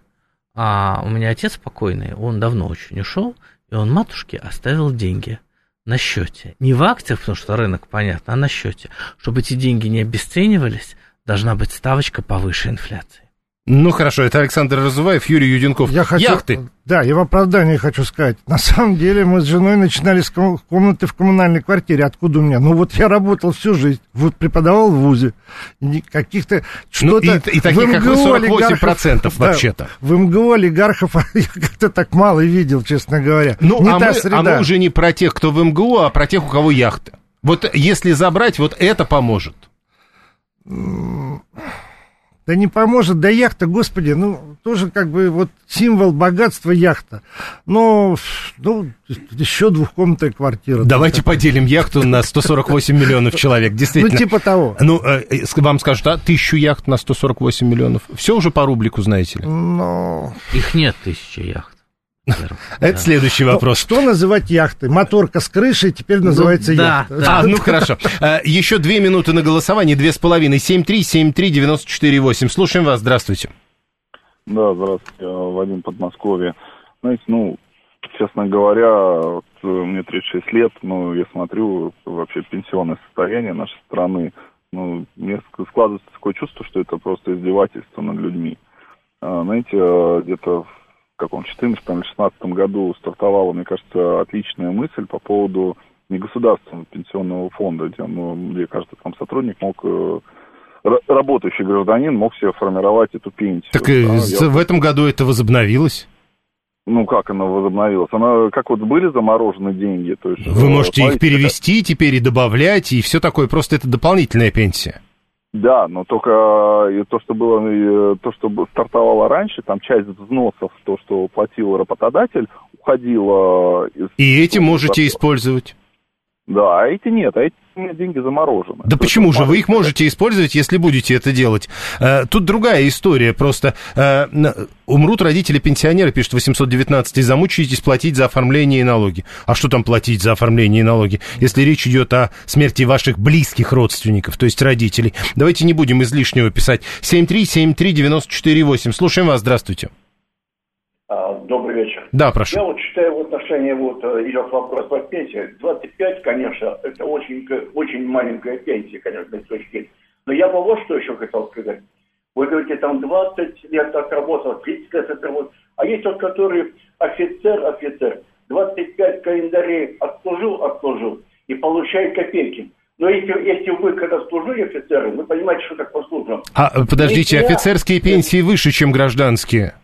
А у меня отец покойный, он давно очень ушел, и он матушке оставил деньги на счете. Не в акциях, потому что рынок, понятно, а на счете. Чтобы эти деньги не обесценивались, должна быть ставочка повыше инфляции.
Ну хорошо, это Александр Разуваев, Юрий Юденков.
Я хочу,
Яхты.
Да, я в оправдании хочу сказать. На самом деле мы с женой начинали с ком- комнаты в коммунальной квартире. Откуда у меня? Ну вот я работал всю жизнь, вот преподавал в ВУЗе. Каких-то
Ну,
что-то...
и- и таких,
в
как вы,
МГУ
48%
да,
вообще-то.
В МГУ олигархов я как-то так мало видел, честно говоря.
Ну,
Не
а, мы,
среда.
а мы уже не про тех, кто в МГУ, а про тех, у кого яхта. Вот если забрать, вот это поможет.
Да не поможет, да яхта, господи, ну, тоже как бы вот символ богатства яхта. Но, ну, еще двухкомнатная квартира.
Давайте поделим яхту на 148 миллионов человек,
Ну,
действительно.
типа того.
Ну, э, э, вам скажут, а тысячу яхт на 148 миллионов. Все уже по рублику, знаете ли.
Но...
Их нет тысячи яхт.
Это
Да.
следующий
Ну,
вопрос.
Что называть яхтой? Моторка с крышей теперь называется
да,
яхта.
А, ну хорошо. Э, Еще две минуты на голосование, две с половиной. 7373948. Слушаем вас, здравствуйте.
Да, здравствуйте, я Вадим Подмосковье. Знаете, ну, честно говоря, вот, э, мне 36 лет, ну, я смотрю вообще пенсионное состояние нашей страны, ну, мне ск- складывается такое чувство, что это просто издевательство над людьми. А, знаете, э, где-то в каком 14 или 16 году стартовала, мне кажется, отличная мысль по поводу не государственного пенсионного фонда, где, ну, где каждый там сотрудник мог э, ра- работающий гражданин мог себе формировать эту пенсию.
Так э,
Да, я-
в этом году это возобновилось.
ну, как она возобновилась? Она, как вот были заморожены деньги, то есть...
Вы
э,
можете их перевести теперь и добавлять, и все такое. Просто это дополнительная пенсия.
Да, но только э, то, что было, э, то, что стартовало раньше, там часть взносов, то, что платил работодатель, уходила из...
И эти можете использовать.
Да, а эти нет, а эти деньги заморожены.
Да
То
почему же? Вы их можете использовать, если будете это делать. Э, Тут другая история. Просто э, умрут родители пенсионера, пишет 819, и замучаетесь платить за оформление и налоги. А что там платить за оформление и налоги, если речь идет о смерти ваших близких родственников, то есть родителей? Давайте не будем излишнего писать. 7373948. Слушаем вас, здравствуйте.
А, Добрый вечер.
Да, прошу.
Я вот считаю, в отношении вот э, идет вопрос по пенсии. 25, конечно, это очень, очень маленькая пенсия, конечно, с точки зрения. Но я бы вот что еще хотел сказать. Вы говорите, там 20 лет отработал, 30 лет отработал. А есть тот, который офицер, офицер, 25 календарей отслужил, отслужил и получает копейки. Но если, если вы когда служили офицером, вы понимаете, что такое служба.
А, подождите,
Нельзя.
офицерские пенсии выше, чем гражданские.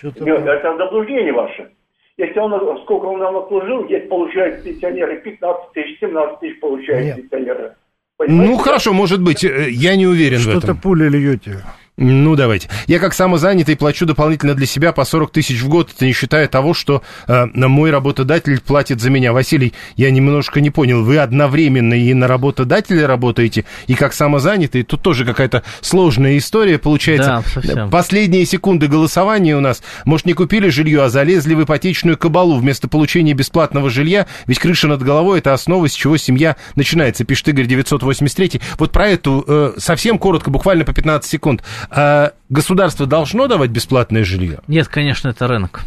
Чё-то
Нет, это заблуждение ваше. Если он, сколько он нам отслужил, есть получают пенсионеры 15 тысяч, 17 тысяч получают
Нет.
пенсионеры. Понимаете?
Ну, хорошо, может быть, э, я не уверен в
Что-то
этом.
пули льете.
Ну, давайте. Я как самозанятый плачу дополнительно для себя по 40 тысяч в год, это не считая того, что э, мой работодатель платит за меня. Василий, я немножко не понял, вы одновременно и на работодателя работаете, и как самозанятый, тут тоже какая-то сложная история получается.
Да, совсем.
Последние секунды голосования у нас. Может, не купили жилье, а залезли в ипотечную кабалу вместо получения бесплатного жилья, ведь крыша над головой – это основа, с чего семья начинается, пишет Игорь 983. Вот про эту э, совсем коротко, буквально по 15 секунд. А государство должно давать бесплатное жилье?
Нет, конечно, это рынок.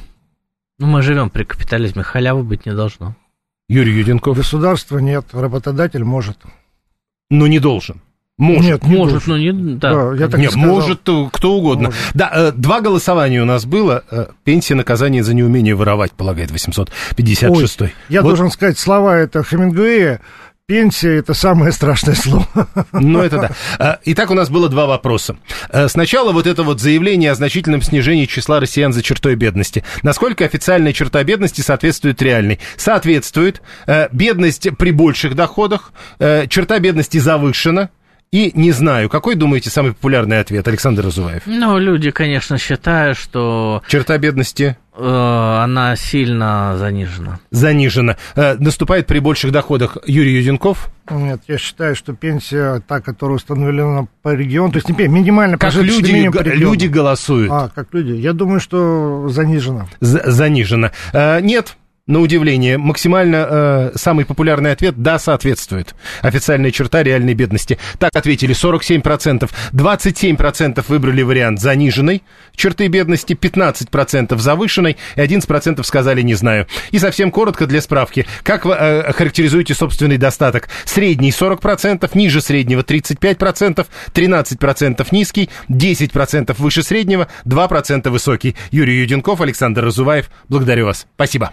Ну, мы живем при капитализме, халявы быть не должно.
Юрий Юденков.
Государства нет, работодатель может.
Но не должен. Может.
Нет, не
Может,
должен.
ну не... Да.
Да, я так
Нет,
сказал.
может кто угодно.
Может.
Да, э, два голосования у нас было. Э, Пенсия, наказание за неумение воровать, полагает 856
Ой, я
Вот,
должен сказать слова это Хемингуэя. Пенсия – это самое страшное слово.
Ну, это да. А, Итак, у нас было два вопроса. А, Сначала вот это вот заявление о значительном снижении числа россиян за чертой бедности. Насколько официальная черта бедности соответствует реальной? Соответствует. Э, Бедность при больших доходах, черта бедности завышена. И не знаю, какой, думаете, самый популярный ответ, Александр Разуваев?
Ну, люди, конечно, считают, что
Черта бедности
она сильно занижена.
занижена. Э, Наступает при больших доходах Юрий Юденков.
Нет, я считаю, что пенсия, та, которая установлена по региону, то есть не пенсия, минимально
Как люди,
по региону.
люди голосуют.
А, как люди. Я думаю, что занижена.
З- занижена. Э, Нет, на удивление, максимально э, самый популярный ответ «да, соответствует». Официальная черта реальной бедности. Так ответили 47%. 27% выбрали вариант заниженной черты бедности, 15% завышенной и 11% сказали «не знаю». И совсем коротко для справки. Как вы э, характеризуете собственный достаток? Средний 40%, ниже среднего 35%, 13% низкий, 10% выше среднего, 2% высокий. Юрий Юденков, Александр Разуваев. Благодарю вас. Спасибо.